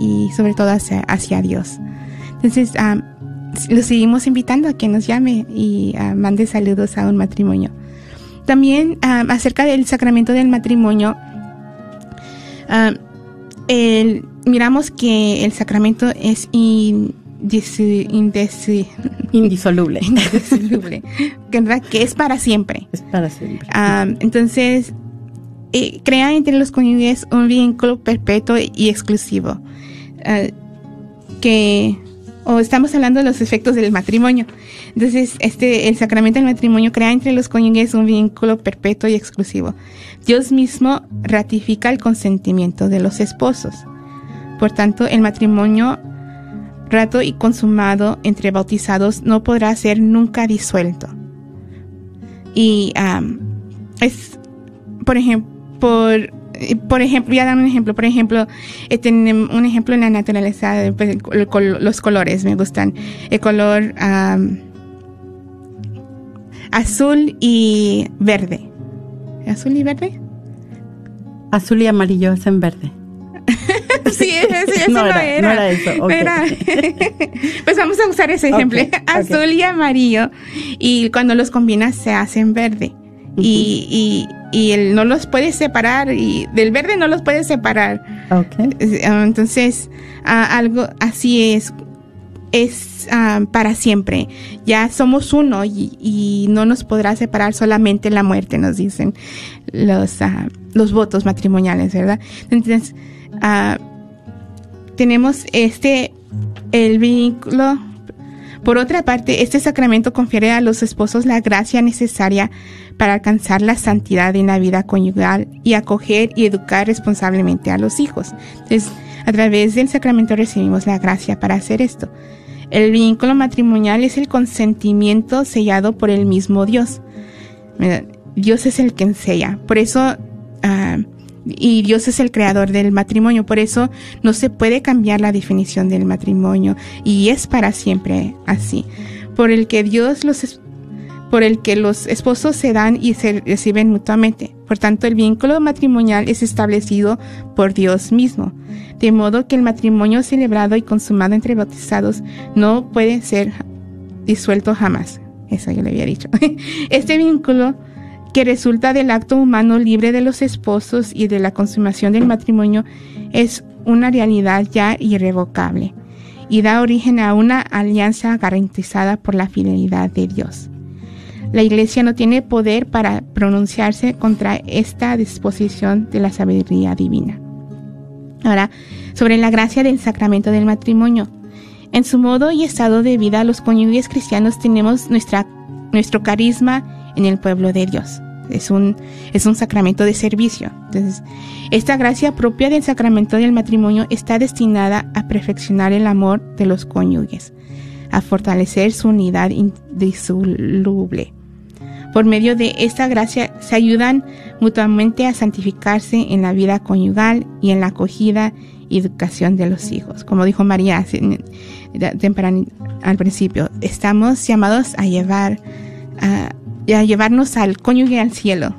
y sobre todo hacia, hacia Dios. Entonces, um, lo seguimos invitando a que nos llame y uh, mande saludos a un matrimonio. También acerca del sacramento del matrimonio, el, miramos que el sacramento es indisoluble. indisoluble que es para siempre. Es para siempre. entonces, eh, crea entre los cónyuges un vínculo perpetuo y exclusivo. que o estamos hablando de los efectos del matrimonio. Entonces, este, el sacramento del matrimonio crea entre los cónyuges un vínculo perpetuo y exclusivo. Dios mismo ratifica el consentimiento de los esposos. Por tanto, el matrimonio rato y consumado entre bautizados no podrá ser nunca disuelto. Y es, por ejemplo, por por ejemplo, voy a dar un ejemplo. Por ejemplo, eh, un ejemplo en la naturaleza, pues, los colores me gustan. El color azul y verde. ¿Azul y verde? Azul y amarillo es en verde. sí, ese, no, era, no, era, eso. pues vamos a usar ese ejemplo. Azul y amarillo. Y cuando los combinas se hacen verde. y, y él no los puede separar y del verde no los puede separar. Ah, entonces, ah, algo así es es ah, para siempre. Ya somos uno y, no nos podrá separar solamente la muerte, nos dicen los, los votos matrimoniales, ¿verdad? Entonces, tenemos este, el vínculo por otra parte, este sacramento confiere a los esposos la gracia necesaria para alcanzar la santidad en la vida conyugal y acoger y educar responsablemente a los hijos. Entonces, a través del sacramento recibimos la gracia para hacer esto. El vínculo matrimonial es el consentimiento sellado por el mismo Dios. Dios es el que enseña. Por eso ah, y Dios es el creador del matrimonio, por eso no se puede cambiar la definición del matrimonio y es para siempre así. Por el que Dios los por el que los esposos se dan y se reciben mutuamente. Por tanto, el vínculo matrimonial es establecido por Dios mismo, de modo que el matrimonio celebrado y consumado entre bautizados no puede ser disuelto jamás. Eso yo le había dicho. Este vínculo que resulta del acto humano libre de los esposos y de la consumación del matrimonio es una realidad ya irrevocable y da origen a una alianza garantizada por la fidelidad de Dios. La Iglesia no tiene poder para pronunciarse contra esta disposición de la sabiduría divina. Ahora, sobre la gracia del sacramento del matrimonio. En su modo y estado de vida, los cónyuges cristianos tenemos nuestro carisma en el pueblo de Dios es un, es un sacramento de servicio. Entonces, esta gracia propia del sacramento del matrimonio está destinada a perfeccionar el amor de los cónyuges, a fortalecer su unidad indisoluble. Por medio de esta gracia se ayudan mutuamente a santificarse en la vida conyugal y en la acogida y educación de los hijos. Como dijo María al principio, estamos llamados a llevar a llevarnos al cónyuge al cielo.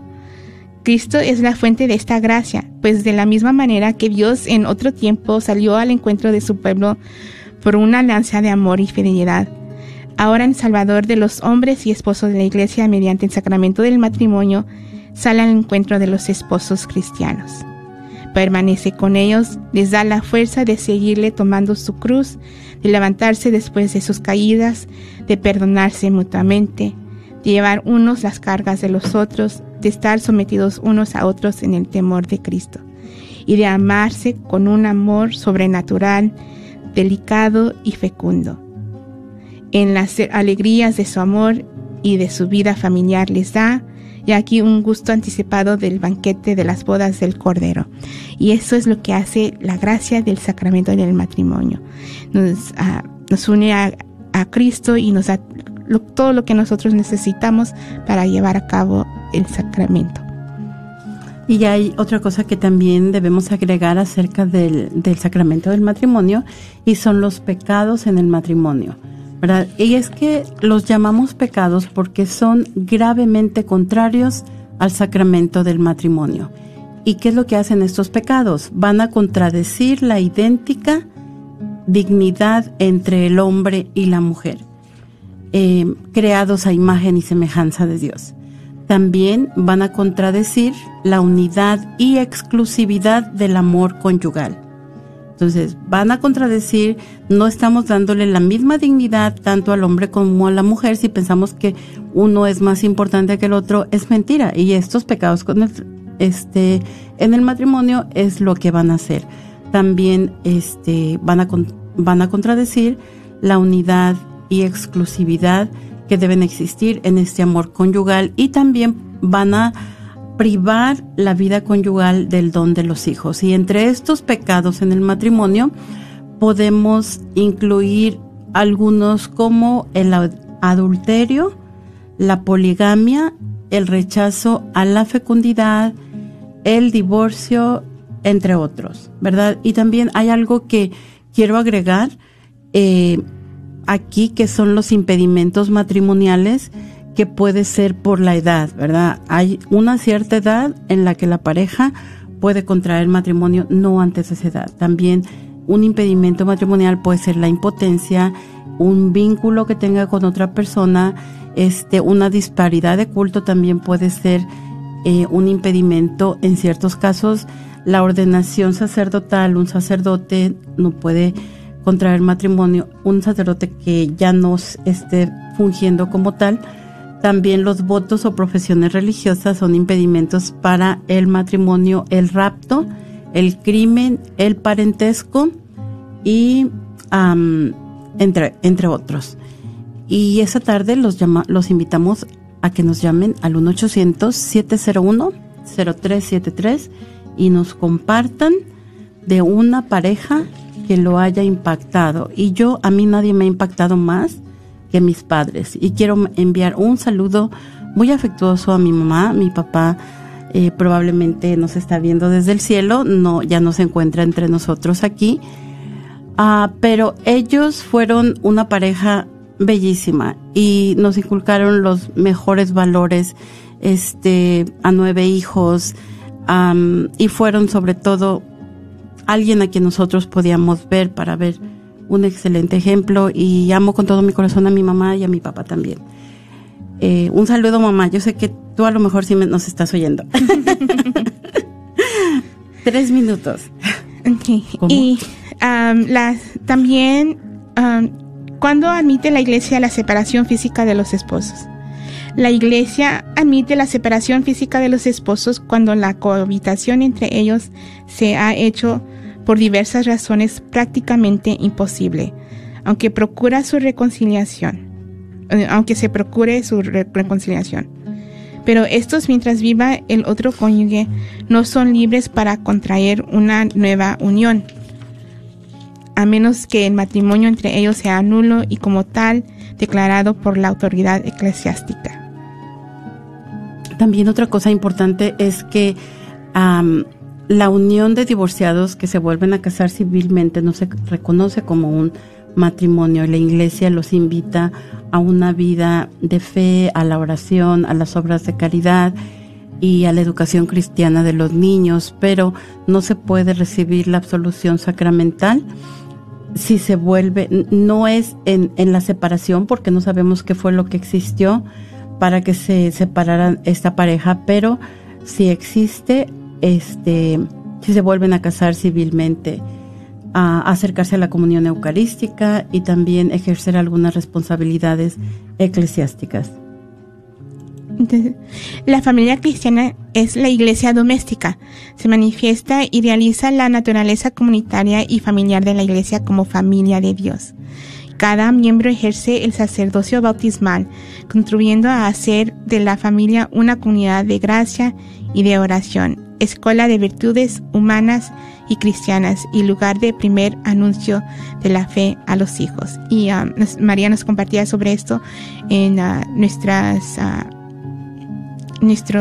Cristo es la fuente de esta gracia, pues de la misma manera que Dios en otro tiempo salió al encuentro de su pueblo por una alianza de amor y fidelidad. Ahora en Salvador de los hombres y esposos de la Iglesia mediante el sacramento del matrimonio, sale al encuentro de los esposos cristianos. Permanece con ellos, les da la fuerza de seguirle tomando su cruz, de levantarse después de sus caídas, de perdonarse mutuamente, de llevar unos las cargas de los otros, de estar sometidos unos a otros en el temor de Cristo, y de amarse con un amor sobrenatural, delicado y fecundo. En las alegrías de su amor y de su vida familiar les da, y aquí un gusto anticipado del banquete de las bodas del Cordero. Y eso es lo que hace la gracia del sacramento del matrimonio. Nos, ah, nos une a, a, Cristo y nos da todo lo que nosotros necesitamos para llevar a cabo el sacramento. Y hay otra cosa que también debemos agregar acerca del, del sacramento del matrimonio y son los pecados en el matrimonio. Y es que los llamamos pecados porque son gravemente contrarios al sacramento del matrimonio. ¿Y qué es lo que hacen estos pecados? Van a contradecir la idéntica dignidad entre el hombre y la mujer, eh, creados a imagen y semejanza de Dios. También van a contradecir la unidad y exclusividad del amor conyugal. Entonces, van a contradecir, no estamos dándole la misma dignidad tanto al hombre como a la mujer si pensamos que uno es más importante que el otro, es mentira. Y estos pecados con el, este, en el matrimonio es lo que van a hacer. También este, van, a, van a contradecir la unidad y exclusividad que deben existir en este amor conyugal y también van a privar la vida conyugal del don de los hijos. Y entre estos pecados en el matrimonio podemos incluir algunos como el adulterio, la poligamia, el rechazo a la fecundidad, el divorcio, entre otros, ¿verdad? Y también hay algo que quiero agregar eh, aquí, que son los impedimentos matrimoniales que puede ser por la edad, ¿verdad? Hay una cierta edad en la que la pareja puede contraer matrimonio, no antes de esa edad. También un impedimento matrimonial puede ser la impotencia, un vínculo que tenga con otra persona, este, una disparidad de culto también puede ser eh, un impedimento. En ciertos casos, la ordenación sacerdotal, un sacerdote no puede contraer matrimonio, un sacerdote que ya no esté fungiendo como tal, también los votos o profesiones religiosas son impedimentos para el matrimonio, el rapto, el crimen, el parentesco y entre, entre otros. Y esa tarde los, los invitamos a que nos llamen al 1-800-701-0373 y nos compartan de una pareja que lo haya impactado. Y yo, a mí nadie me ha impactado más mis padres. Y quiero enviar un saludo muy afectuoso a mi mamá, mi papá. Eh, probablemente nos está viendo desde el cielo, no, ya no se encuentra entre nosotros aquí. Ah, pero ellos fueron una pareja bellísima y nos inculcaron los mejores valores, este, a nueve hijos, y fueron sobre todo alguien a quien nosotros podíamos ver para ver un excelente ejemplo y amo con todo mi corazón a mi mamá y a mi papá también. Eh, un saludo mamá, yo sé que tú a lo mejor sí me, nos estás oyendo. Tres minutos. Y también, ¿cuándo admite la iglesia la separación física de los esposos? La iglesia admite la separación física de los esposos cuando la cohabitación entre ellos se ha hecho por diversas razones prácticamente imposible, aunque procura su reconciliación, eh, aunque se procure su reconciliación. Pero estos mientras viva el otro cónyuge no son libres para contraer una nueva unión, a menos que el matrimonio entre ellos sea nulo y como tal declarado por la autoridad eclesiástica. También otra cosa importante es que la unión de divorciados que se vuelven a casar civilmente no se reconoce como un matrimonio. La iglesia los invita a una vida de fe, a la oración, a las obras de caridad y a la educación cristiana de los niños, pero no se puede recibir la absolución sacramental si se vuelve, no es en, en la separación, porque no sabemos qué fue lo que existió para que se separara esta pareja, pero si existe, este, si se vuelven a casar civilmente, a acercarse a la comunión eucarística y también ejercer algunas responsabilidades eclesiásticas. La familia cristiana es la iglesia doméstica. Se manifiesta y realiza la naturaleza comunitaria y familiar de la iglesia como familia de Dios. Cada miembro ejerce el sacerdocio bautismal, contribuyendo a hacer de la familia una comunidad de gracia y de oración, escuela de virtudes humanas y cristianas y lugar de primer anuncio de la fe a los hijos. Y um, María nos compartía sobre esto en uh, nuestras uh, nuestro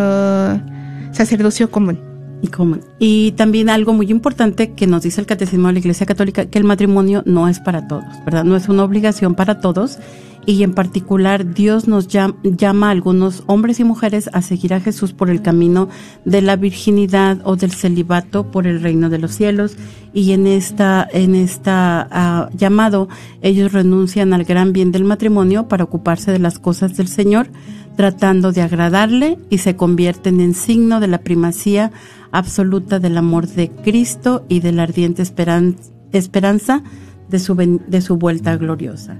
sacerdocio común. Y, común. y también algo muy importante que nos dice el Catecismo de la Iglesia Católica, que el matrimonio no es para todos, ¿verdad? No es una obligación para todos y en particular Dios nos llama, llama, a algunos hombres y mujeres a seguir a Jesús por el camino de la virginidad o del celibato por el reino de los cielos y en esta en esta uh, llamado ellos renuncian al gran bien del matrimonio para ocuparse de las cosas del Señor tratando de agradarle y se convierten en signo de la primacía absoluta del amor de Cristo y de la ardiente esperanza de su, de su vuelta gloriosa.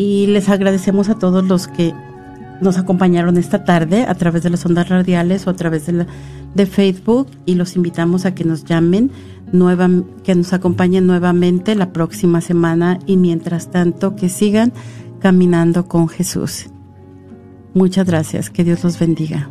Y les agradecemos a todos los que nos acompañaron esta tarde a través de las ondas radiales o a través de, de Facebook y los invitamos a que nos llamen, nueva, que nos acompañen nuevamente la próxima semana y mientras tanto que sigan caminando con Jesús. Muchas gracias, que Dios los bendiga.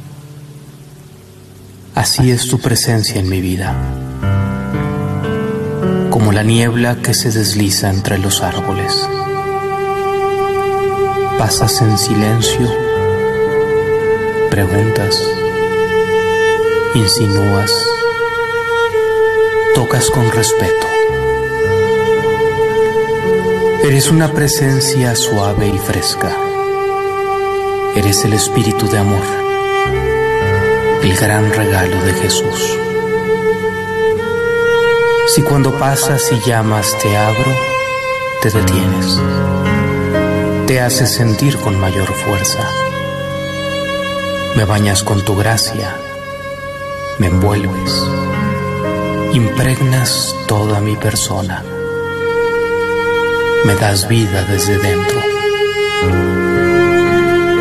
así es tu presencia en mi vida, como la niebla que se desliza entre los árboles. Pasas en silencio, preguntas, insinúas, tocas con respeto. Eres una presencia suave y fresca Eres el Espíritu de amor, el gran regalo de Jesús. Si cuando pasas y llamas te abro, te detienes. te hace sentir con mayor fuerza. Me bañas con tu gracia, me envuelves, impregnas toda mi persona, me das vida desde dentro.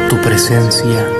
Tu presencia